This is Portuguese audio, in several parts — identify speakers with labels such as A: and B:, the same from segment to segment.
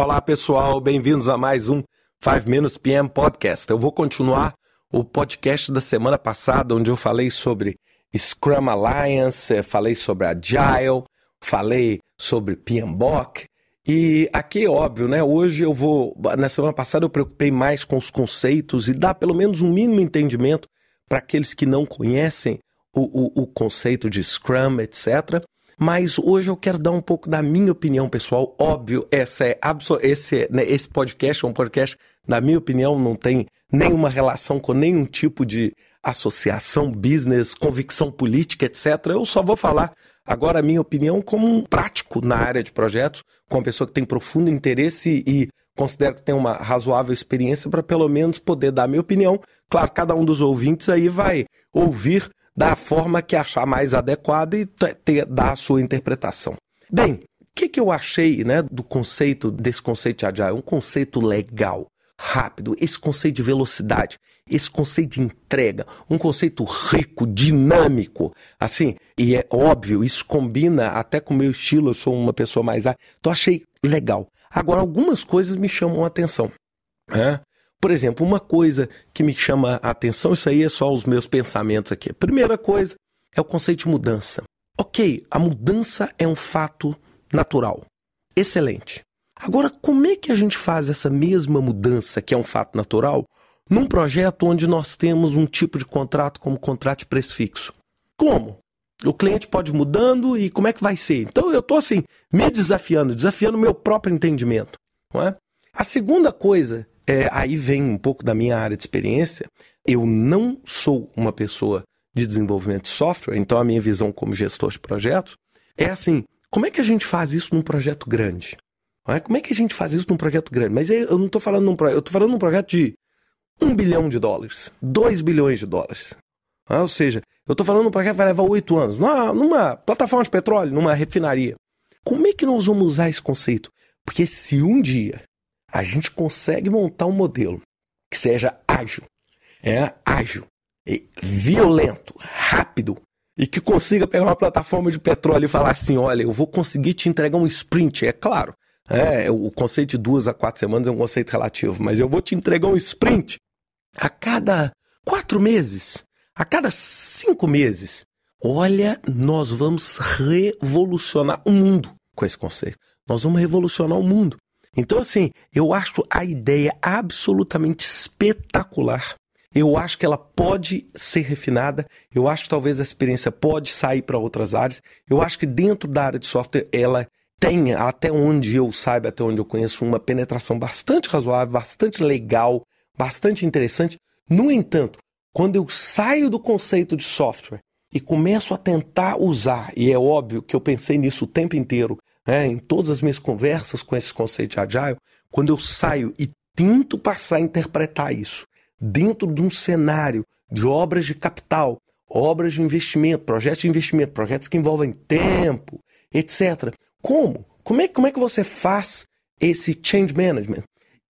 A: Olá, pessoal, bem-vindos a mais um 5 Minutes PM Podcast. Eu vou continuar o podcast da semana passada, onde eu falei sobre Scrum Alliance, falei sobre Agile, falei sobre PMBOK. E aqui, óbvio, né? Hoje eu vou. Na semana passada eu preocupei mais com os conceitos e dar pelo menos um mínimo entendimento para aqueles que não conhecem o, o, o conceito de Scrum, etc. Mas hoje eu quero dar um pouco da minha opinião pessoal. Óbvio, essa é esse, né, esse podcast é um podcast, na minha opinião, não tem nenhuma relação com nenhum tipo de associação, business, convicção política, etc. Eu só vou falar agora a minha opinião como um prático na área de projetos, com uma pessoa que tem profundo interesse e considero que tem uma razoável experiência para pelo menos poder dar a minha opinião. Claro, cada um dos ouvintes aí vai ouvir da forma que achar mais adequada e ter, dar a sua interpretação. Bem, o que, que eu achei né, do conceito, desse conceito de Agile? Um conceito legal, rápido, esse conceito de velocidade, esse conceito de entrega, um conceito rico, dinâmico, assim, e é óbvio, isso combina até com o meu estilo, eu sou uma pessoa mais... Então achei legal. Agora, algumas coisas me chamam a atenção. Né? Por exemplo, uma coisa que me chama a atenção, isso aí é só os meus pensamentos aqui. Primeira coisa é o conceito de mudança. Ok, a mudança é um fato natural. Excelente. Agora, como é que a gente faz essa mesma mudança, que é um fato natural, num projeto onde nós temos um tipo de contrato como contrato de preço fixo? Como? O cliente pode ir mudando e como é que vai ser? Então eu estou assim, me desafiando, desafiando o meu próprio entendimento. Não é? A segunda coisa é, aí vem um pouco da minha área de experiência. Eu não sou uma pessoa de desenvolvimento de software, então a minha visão como gestor de projetos é assim: como é que a gente faz isso num projeto grande? É? Como é que a gente faz isso num projeto grande? Mas eu não estou falando num projeto, eu estou falando num projeto de um bilhão de dólares, dois bilhões de dólares. É? Ou seja, eu estou falando num projeto que vai levar oito anos, numa, numa plataforma de petróleo, numa refinaria. Como é que nós vamos usar esse conceito? Porque se um dia a gente consegue montar um modelo que seja ágil, é ágil, violento, rápido e que consiga pegar uma plataforma de petróleo e falar assim, olha, eu vou conseguir te entregar um sprint, é claro. É, o conceito de duas a quatro semanas é um conceito relativo, mas eu vou te entregar um sprint a cada quatro meses, a cada cinco meses. Olha, nós vamos revolucionar o mundo com esse conceito. Nós vamos revolucionar o mundo. Então, assim, eu acho a ideia absolutamente espetacular. Eu acho que ela pode ser refinada. Eu acho que talvez a experiência pode sair para outras áreas. Eu acho que dentro da área de software ela tem, até onde eu saiba, até onde eu conheço, uma penetração bastante razoável, bastante legal, bastante interessante. No entanto, quando eu saio do conceito de software e começo a tentar usar, e é óbvio que eu pensei nisso o tempo inteiro, né, em todas as minhas conversas com esse conceito de agile, quando eu saio e tento passar a interpretar isso dentro de um cenário de obras de capital, obras de investimento, projetos de investimento, projetos que envolvem tempo, etc. Como? Como é, como é que você faz esse change management?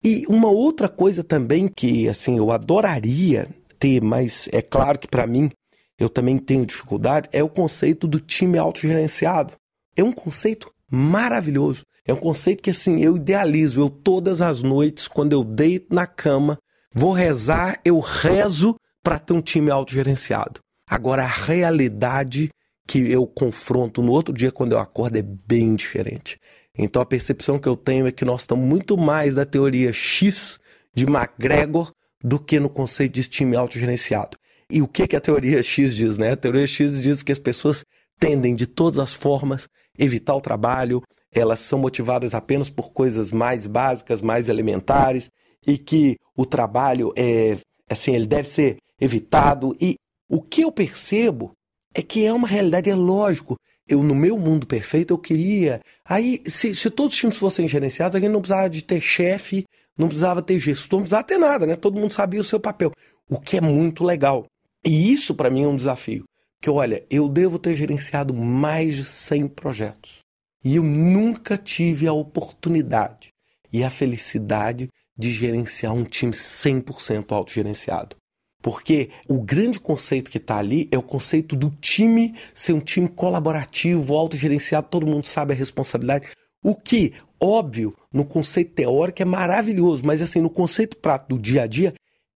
A: E uma outra coisa também que assim eu adoraria ter, mas é claro que para mim eu também tenho dificuldade, é o conceito do time autogerenciado. É um conceito maravilhoso. É um conceito que assim eu idealizo. Eu todas as noites, quando eu deito na cama, vou rezar, eu rezo para ter um time autogerenciado. Agora a realidade que eu confronto no outro dia quando eu acordo é bem diferente. Então a percepção que eu tenho é que nós estamos muito mais da teoria X de McGregor do que no conceito de time autogerenciado. E o que, que a teoria X diz, né? A teoria X diz que as pessoas tendem de todas as formas evitar o trabalho, elas são motivadas apenas por coisas mais básicas, mais elementares, e que o trabalho é assim, ele deve ser evitado. E o que eu percebo é que é uma realidade, é lógico. Eu, no meu mundo perfeito, eu queria. Aí, se, se todos os times fossem gerenciados, a gente não precisava de ter chefe, não precisava ter gestor, não precisava ter nada, né? Todo mundo sabia o seu papel. O que é muito legal. E isso, para mim, é um desafio. Que olha, eu devo ter gerenciado mais de 100 projetos. E eu nunca tive a oportunidade e a felicidade de gerenciar um time 100% autogerenciado. Porque o grande conceito que está ali é o conceito do time ser um time colaborativo, autogerenciado, todo mundo sabe a responsabilidade. O que, óbvio, no conceito teórico é maravilhoso, mas assim, no conceito prático do dia a dia,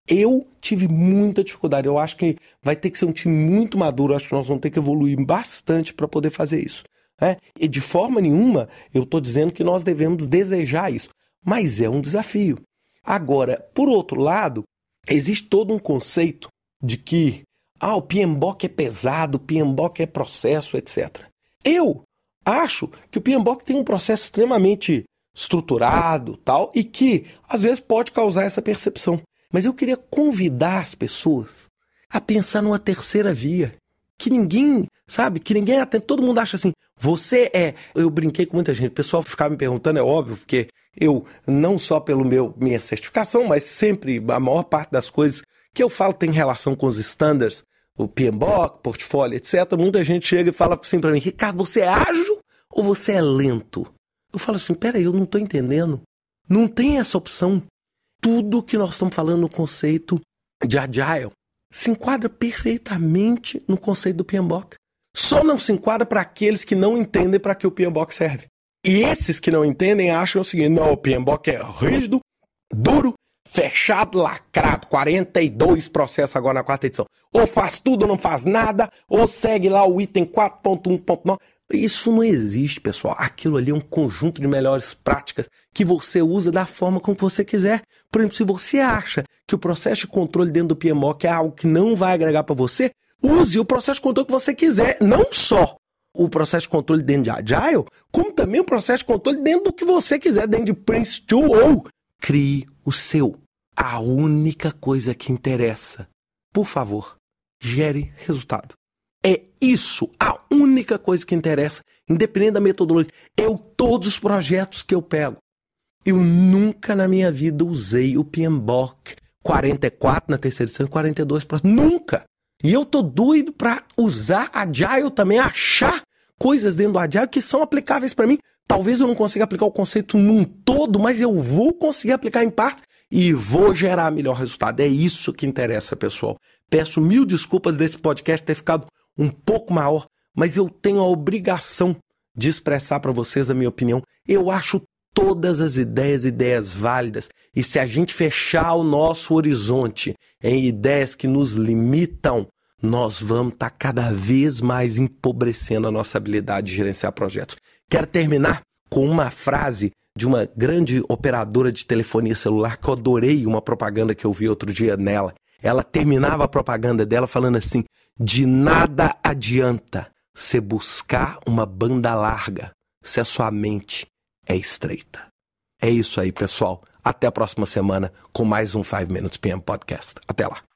A: eu tive muita dificuldade. Eu acho que vai ter que ser um time muito maduro. Eu acho que nós vamos ter que evoluir bastante para poder fazer isso. Né? E de forma nenhuma eu estou dizendo que nós devemos desejar isso, mas é um desafio. Agora, por outro lado, existe todo um conceito de que ah, o PMBOK é pesado, o PMBOK é processo, etc. Eu acho que o PMBOK tem um processo extremamente estruturado, tal, e que às vezes pode causar essa percepção. Mas eu queria convidar as pessoas a pensar numa terceira via. Que ninguém, sabe, que ninguém atende. Todo mundo acha assim, você é. Eu brinquei com muita gente, o pessoal ficava me perguntando, é óbvio, porque eu, não só pelo meu minha certificação, mas sempre, a maior parte das coisas que eu falo tem relação com os standards, o PMBOK, portfólio, etc. Muita gente chega e fala assim para mim, Ricardo, você é ágil ou você é lento? Eu falo assim, peraí, eu não estou entendendo. Não tem essa opção tudo que nós estamos falando no conceito de agile se enquadra perfeitamente no conceito do PMBOK. Só não se enquadra para aqueles que não entendem para que o PMBOK serve. E esses que não entendem acham o seguinte: não, o PMBOK é rígido, duro, fechado, lacrado. 42 processos agora na quarta edição. Ou faz tudo ou não faz nada, ou segue lá o item 4.1.9. Isso não existe, pessoal. Aquilo ali é um conjunto de melhores práticas que você usa da forma como você quiser. Por exemplo, se você acha que o processo de controle dentro do PMOC é algo que não vai agregar para você, use o processo de controle que você quiser. Não só o processo de controle dentro de Agile, como também o processo de controle dentro do que você quiser, dentro de Prince2 ou crie o seu. A única coisa que interessa. Por favor, gere resultado. É isso a única coisa que interessa, independente da metodologia. Eu, todos os projetos que eu pego, eu nunca na minha vida usei o PMBOK 44 na terceira edição e 42 para Nunca! E eu tô doido para usar Agile também, achar coisas dentro do Agile que são aplicáveis para mim. Talvez eu não consiga aplicar o conceito num todo, mas eu vou conseguir aplicar em parte e vou gerar melhor resultado. É isso que interessa, pessoal. Peço mil desculpas desse podcast ter ficado um pouco maior, mas eu tenho a obrigação de expressar para vocês a minha opinião. Eu acho todas as ideias ideias válidas. E se a gente fechar o nosso horizonte em ideias que nos limitam, nós vamos estar tá cada vez mais empobrecendo a nossa habilidade de gerenciar projetos. Quero terminar com uma frase de uma grande operadora de telefonia celular que eu adorei uma propaganda que eu vi outro dia nela. Ela terminava a propaganda dela falando assim: de nada adianta você buscar uma banda larga se a sua mente é estreita. É isso aí, pessoal. Até a próxima semana com mais um 5 Minutes PM Podcast. Até lá.